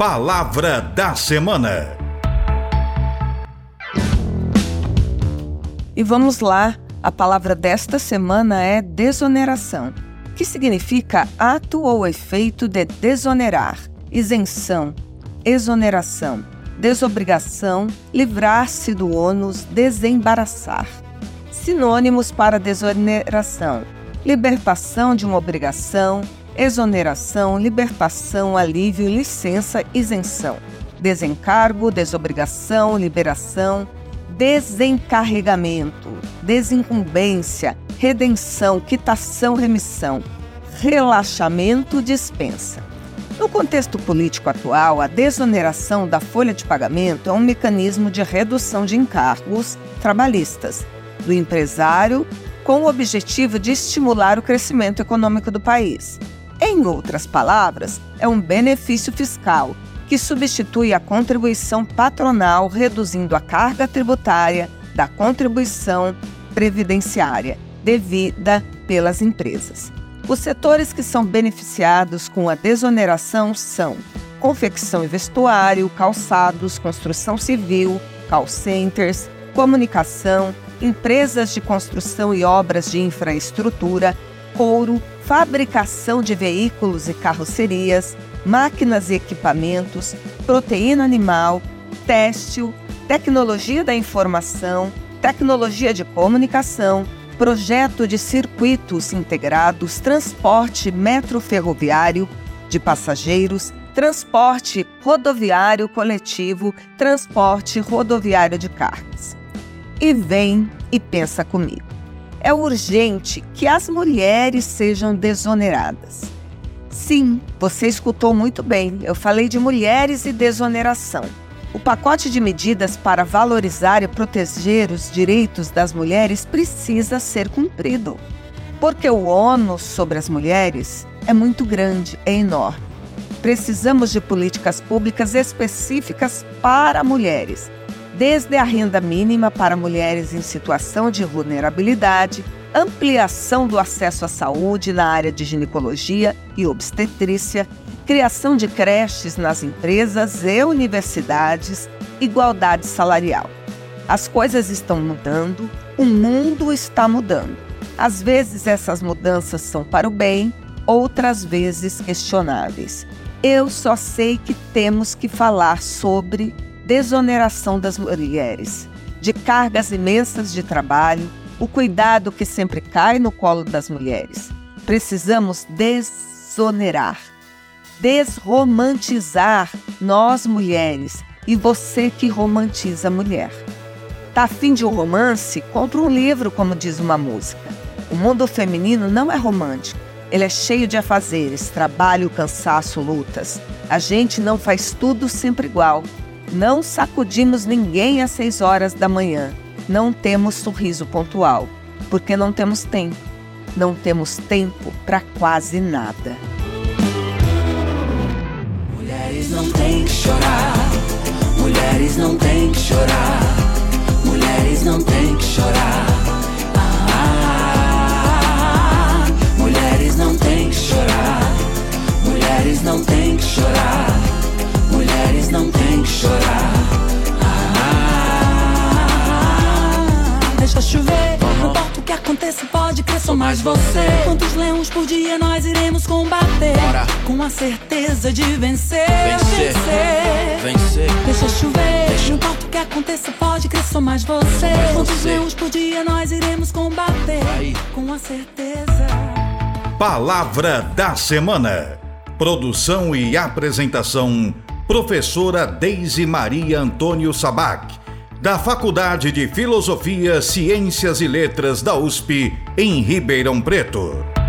Palavra da Semana. E vamos lá, a palavra desta semana é desoneração, que significa ato ou efeito de desonerar, isenção, exoneração, desobrigação, livrar-se do ônus, desembaraçar. Sinônimos para desoneração: libertação de uma obrigação, exoneração, libertação, alívio, licença, isenção, desencargo, desobrigação, liberação, desencarregamento, desincumbência, redenção, quitação, remissão, relaxamento, dispensa. No contexto político atual, a desoneração da folha de pagamento é um mecanismo de redução de encargos trabalhistas do empresário com o objetivo de estimular o crescimento econômico do país. Em outras palavras, é um benefício fiscal que substitui a contribuição patronal, reduzindo a carga tributária da contribuição previdenciária devida pelas empresas. Os setores que são beneficiados com a desoneração são confecção e vestuário, calçados, construção civil, call centers, comunicação, empresas de construção e obras de infraestrutura, couro, fabricação de veículos e carrocerias, máquinas e equipamentos, proteína animal, têxtil, tecnologia da informação, tecnologia de comunicação, projeto de circuitos integrados, transporte metroferroviário de passageiros, transporte rodoviário coletivo, transporte rodoviário de cargas. E vem e pensa comigo. É urgente que as mulheres sejam desoneradas. Sim, você escutou muito bem. Eu falei de mulheres e desoneração. O pacote de medidas para valorizar e proteger os direitos das mulheres precisa ser cumprido. Porque o ônus sobre as mulheres é muito grande, é enorme. Precisamos de políticas públicas específicas para mulheres, desde a renda mínima para mulheres em situação de vulnerabilidade, ampliação do acesso à saúde na área de ginecologia e obstetrícia, criação de creches nas empresas e universidades, igualdade salarial. As coisas estão mudando, o mundo está mudando. Às vezes essas mudanças são para o bem, outras vezes questionáveis. Eu só sei que temos que falar sobre desoneração das mulheres, de cargas imensas de trabalho, o cuidado que sempre cai no colo das mulheres. Precisamos desonerar desromantizar nós mulheres e você que romantiza a mulher. Tá afim de um romance? Compra um livro, como diz uma música. O mundo feminino não é romântico. Ele é cheio de afazeres, trabalho, cansaço, lutas. A gente não faz tudo sempre igual. Não sacudimos ninguém às seis horas da manhã. Não temos sorriso pontual, porque não temos tempo. Não temos tempo para quase nada. não tem que chorar. Mulheres não tem que chorar. Mulheres não tem que chorar. Mais você. Quantos leões por dia nós iremos combater? Bora. Com a certeza de vencer. Vencer. Vencer. vencer. Deixa chover. Deixa. Não importa o que aconteça, pode crer, sou mais você. Mais Quantos você. leões por dia nós iremos combater? Aí. Com a certeza. Palavra da semana. Produção e apresentação: Professora Deise Maria Antônio Sabac da Faculdade de Filosofia, Ciências e Letras da USP, em Ribeirão Preto.